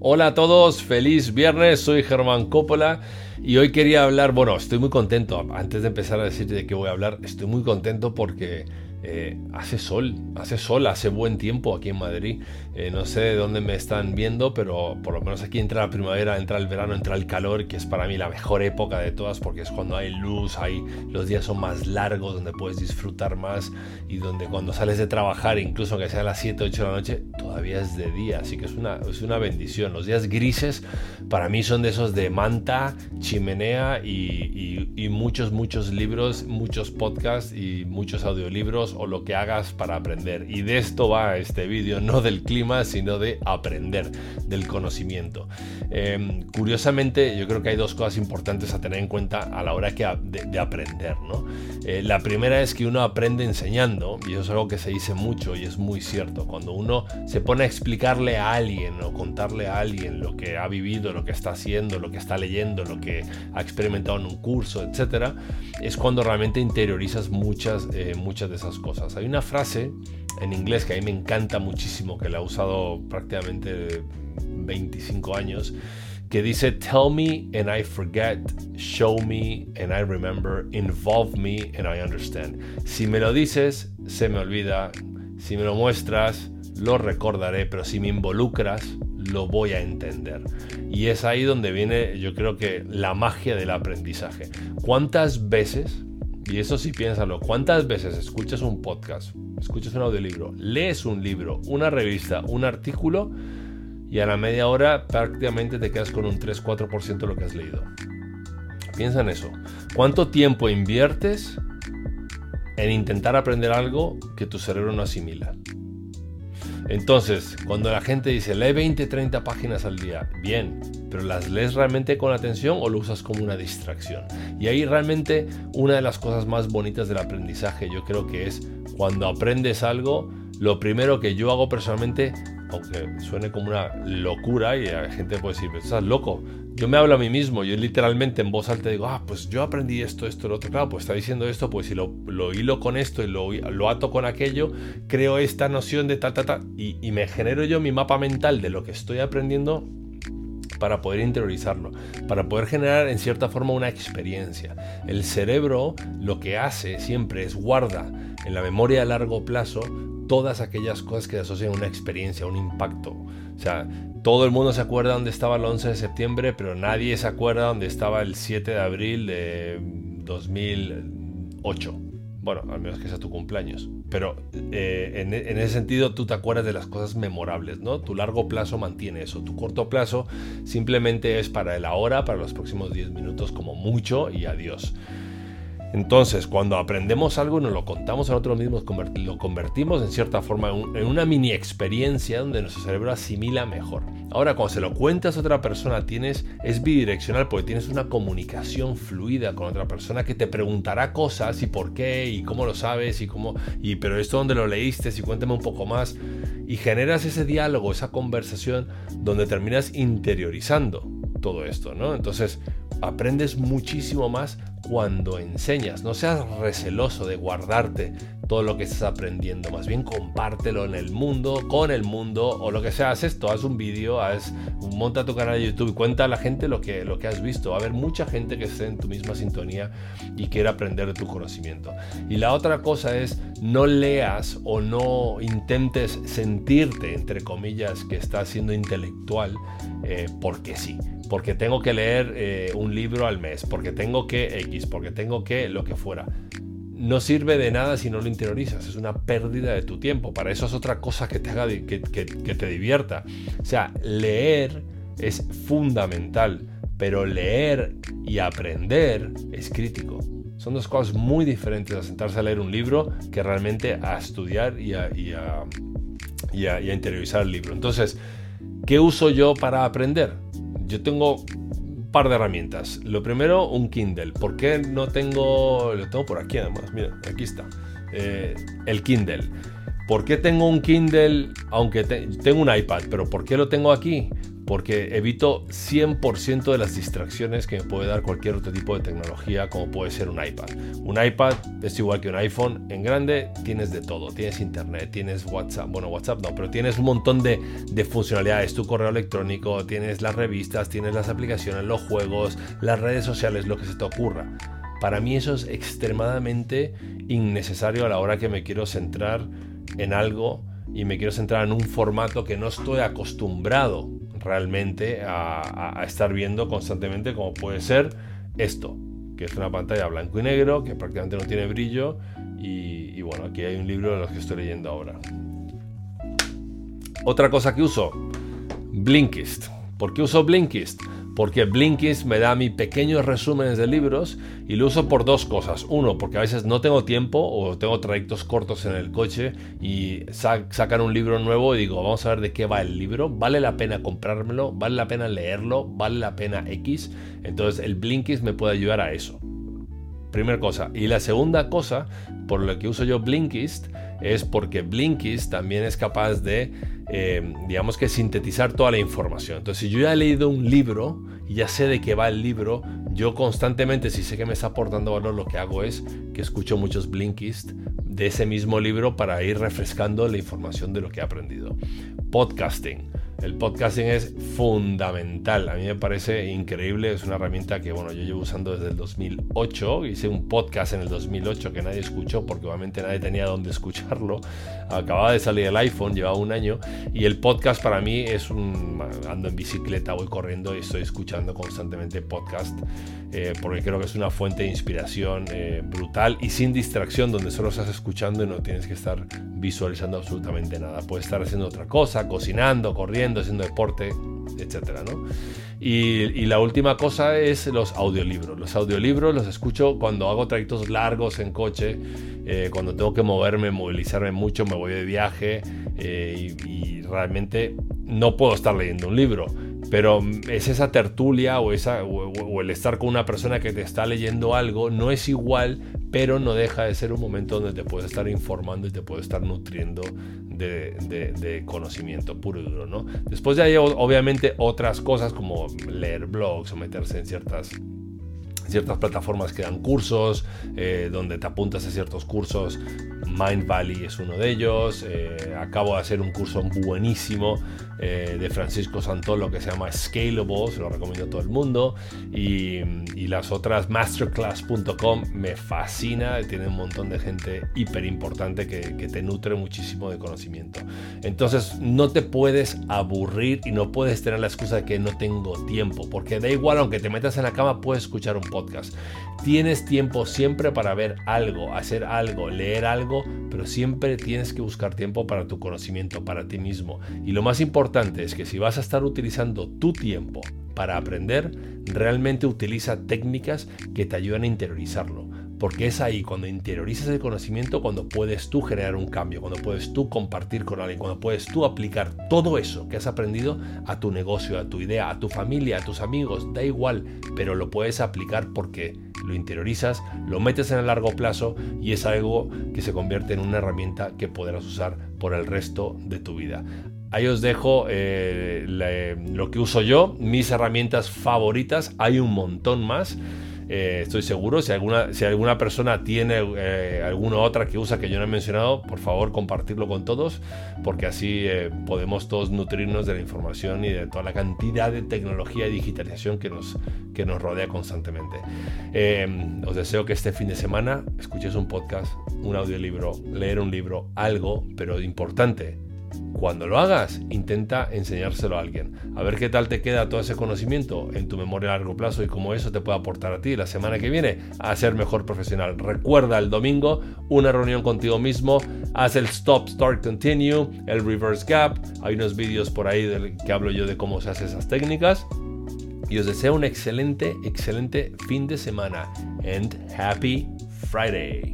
Hola a todos, feliz viernes, soy Germán Coppola y hoy quería hablar, bueno, estoy muy contento, antes de empezar a decirte de qué voy a hablar, estoy muy contento porque eh, hace sol, hace sol, hace buen tiempo aquí en Madrid. Eh, no sé de dónde me están viendo, pero por lo menos aquí entra la primavera, entra el verano, entra el calor, que es para mí la mejor época de todas porque es cuando hay luz, hay, los días son más largos, donde puedes disfrutar más y donde cuando sales de trabajar, incluso aunque sea a las 7, 8 de la noche, todavía es de día. Así que es una, es una bendición. Los días grises para mí son de esos de manta, chimenea y, y muchos, muchos libros, muchos podcasts y muchos audiolibros o lo que hagas para aprender. Y de esto va este vídeo, no del clima, sino de aprender, del conocimiento. Em, curiosamente, yo creo que hay dos cosas importantes a tener en cuenta a la hora de, aprender. ¿no? Eh, la primera es que uno aprende enseñando, y eso es algo que se dice mucho y es muy cierto. Cuando uno se pone a explicarle a alguien o contarle a alguien lo que ha vivido, lo que está haciendo, lo que está leyendo, lo que ha experimentado en un curso, etcétera, es cuando realmente interiorizas muchas, eh, muchas de esas cosas. Hay una frase en inglés que a mí me encanta muchísimo, que la he usado prácticamente 25 años, que dice, Tell me and I forget, show me and I remember, involve me and I understand. Si me lo dices, se me olvida, si me lo muestras, lo recordaré, pero si me involucras, lo voy a entender. Y es ahí donde viene, yo creo que, la magia del aprendizaje. ¿Cuántas veces y eso sí piénsalo, ¿cuántas veces escuchas un podcast, escuchas un audiolibro, lees un libro, una revista, un artículo y a la media hora prácticamente te quedas con un 3-4% de lo que has leído? Piensa en eso. ¿Cuánto tiempo inviertes en intentar aprender algo que tu cerebro no asimila? Entonces, cuando la gente dice, lee 20, 30 páginas al día, bien, pero ¿las lees realmente con atención o lo usas como una distracción? Y ahí realmente una de las cosas más bonitas del aprendizaje yo creo que es cuando aprendes algo, lo primero que yo hago personalmente, aunque suene como una locura y la gente puede decir, estás loco, yo me hablo a mí mismo, yo literalmente en voz alta digo, ah, pues yo aprendí esto, esto, lo otro, claro, pues está diciendo esto, pues si lo, lo hilo con esto y lo, lo, ato con aquello, creo esta noción de ta, ta, ta, y, y me genero yo mi mapa mental de lo que estoy aprendiendo para poder interiorizarlo, para poder generar en cierta forma una experiencia. El cerebro lo que hace siempre es guarda en la memoria a largo plazo todas aquellas cosas que asocian una experiencia, un impacto. O sea, todo el mundo se acuerda dónde estaba el 11 de septiembre, pero nadie se acuerda dónde estaba el 7 de abril de 2008. Bueno, al menos que sea tu cumpleaños. Pero eh, en, en, ese sentido tú te acuerdas de las cosas memorables, ¿no? Tu largo plazo mantiene eso. Tu corto plazo simplemente es para el ahora, para los próximos 10 minutos como mucho y adiós. Entonces, cuando aprendemos algo nos lo contamos a nosotros mismos, lo convertimos en cierta forma en una mini experiencia donde nuestro cerebro asimila mejor. Ahora, cuando se lo cuentas a otra persona, tienes, es bidireccional porque tienes una comunicación fluida con otra persona que te preguntará cosas y por qué y cómo lo sabes y cómo, y pero esto donde lo leíste, y cuéntame un poco más. Y generas ese diálogo, esa conversación donde terminas interiorizando todo esto, ¿no? Entonces, aprendes muchísimo más cuando enseñas. No seas receloso de guardarte todo lo que estás aprendiendo. Más bien compártelo en el mundo, con el mundo o lo que sea. Haz esto, haz un vídeo, haz, monta tu canal de YouTube y cuenta a la gente lo que, lo que has visto. Va a haber mucha gente que esté en tu misma sintonía y quiera aprender de tu conocimiento. Y la otra cosa es no leas o no intentes sentirte, entre comillas, que estás siendo intelectual eh, porque sí porque tengo que leer eh, un libro al mes, porque tengo que Porque tengo que lo que fuera. No sirve de nada si no lo interiorizas, es una pérdida de tu tiempo. Para eso es otra cosa que te haga que, que te divierta. O sea, leer es fundamental, pero leer y aprender es crítico. Son dos cosas muy diferentes a sentarse a leer un libro que realmente a estudiar y a, y a, y a, interiorizar el libro. Entonces, ¿qué uso yo para aprender? yo tengo par de herramientas. Lo primero, un Kindle. ¿Por qué no tengo... Lo tengo por aquí además, mira, aquí está. Eh, el Kindle. ¿Por qué tengo un Kindle, aunque tengo un iPad, pero ¿por qué lo tengo aquí? Porque evito 100% de las distracciones que me puede dar cualquier otro tipo de tecnología, como puede ser un iPad. Un iPad es igual que un iPhone. En grande tienes de todo. Tienes internet, tienes WhatsApp. Bueno, WhatsApp no, pero tienes un montón de, de funcionalidades. Tu correo electrónico, tienes las revistas, tienes las aplicaciones, los juegos, las redes sociales, lo que se te ocurra. Para mí eso es extremadamente innecesario a la hora que me quiero centrar en algo y me quiero centrar en un formato que no estoy acostumbrado realmente a, estar viendo constantemente, como puede ser esto, que es una pantalla blanco y negro, que prácticamente no tiene brillo. Y, y bueno, aquí hay un libro de los que estoy leyendo ahora. Otra cosa que uso, Blinkist. ¿Por qué uso Blinkist? Porque Blinkist me da mis pequeños resúmenes de libros y lo uso por dos cosas. Uno, porque a veces no tengo tiempo o tengo trayectos cortos en el coche y sacan un libro nuevo y digo, vamos a ver de qué va el libro, vale la pena comprármelo, vale la pena leerlo, vale la pena X. Entonces el Blinkist me puede ayudar a eso. Primera cosa. Y la segunda cosa, por lo que uso yo Blinkist, es porque Blinkist también es capaz de, eh, digamos que, sintetizar toda la información. Entonces, si yo ya he leído un libro ya sé de qué va el libro, yo constantemente, si sé que me está aportando valor, lo que hago es que escucho muchos Blinkist de ese mismo libro para ir refrescando la información de lo que he aprendido. Podcasting. El podcasting es fundamental. A mí me parece increíble. Es una herramienta que, bueno, yo llevo usando desde el 2008. Hice un podcast en el 2008 que nadie escuchó porque obviamente nadie tenía dónde escucharlo. Acababa de salir el iPhone, llevaba un año. Y el podcast para mí es un... Ando en bicicleta, voy corriendo y estoy escuchando constantemente podcast. Eh, porque creo que es una fuente de inspiración eh, brutal y sin distracción donde solo estás escuchando y no tienes que estar visualizando absolutamente nada. Puedes estar haciendo otra cosa, cocinando, corriendo haciendo deporte, etcétera, ¿no? Y, la última cosa es los audiolibros. Los audiolibros los escucho cuando hago trayectos largos en coche, eh, cuando tengo que moverme, movilizarme mucho, me voy de viaje eh, y, realmente no puedo estar leyendo un libro. Pero es esa tertulia o, esa, o, el estar con una persona que te está leyendo algo, no es igual, pero no deja de ser un momento donde te puedes estar informando y te puedes estar nutriendo de, conocimiento puro y duro, ¿no? Después de ahí, obviamente, otras cosas como leer blogs o meterse en ciertas ciertas plataformas que dan cursos, eh, donde te apuntas a ciertos cursos. Mind Valley es uno de ellos. Eh, acabo de hacer un curso buenísimo eh, de Francisco Santolo que se llama Scalable, se lo recomiendo a todo el mundo. Y, las otras masterclass.com me fascina, tiene un montón de gente hiper importante que, que te nutre muchísimo de conocimiento. Entonces no te puedes aburrir y no puedes tener la excusa de que no tengo tiempo, porque da igual, aunque te metas en la cama, puedes escuchar un podcast. Tienes tiempo siempre para ver algo, hacer algo, leer algo, pero siempre tienes que buscar tiempo para tu conocimiento, para ti mismo. Y lo más importante es que si vas a estar utilizando tu tiempo para aprender, realmente utiliza técnicas que te ayuden a interiorizarlo porque es ahí cuando interiorizas el conocimiento, cuando puedes tú generar un cambio, cuando puedes tú compartir con alguien, cuando puedes tú aplicar todo eso que has aprendido a tu negocio, a tu idea, a tu familia, a tus amigos, da igual, pero lo puedes aplicar porque lo interiorizas, lo metes en el largo plazo y es algo que se convierte en una herramienta que podrás usar por el resto de tu vida. Ahí os dejo eh, lo que uso yo, mis herramientas favoritas, hay un montón más. Eh, estoy seguro. Si alguna, si alguna persona tiene eh, alguna otra que usa que yo no he mencionado, por favor compartirlo con todos, porque así eh, podemos todos nutrirnos de la información y de toda la cantidad de tecnología y digitalización que nos, que nos rodea constantemente. os deseo que este fin de semana escuches un podcast, un audiolibro, leer un libro, algo, pero importante cuando lo hagas, intenta enseñárselo a alguien. A ver qué tal te queda todo ese conocimiento en tu memoria a largo plazo y cómo eso te puede aportar a ti la semana que viene a ser mejor profesional. Recuerda el domingo una reunión contigo mismo, haz el stop, start, continue, el reverse gap. Hay unos vídeos por ahí del que hablo yo de cómo se hacen esas técnicas. Y os deseo un excelente, excelente fin de semana. And happy Friday.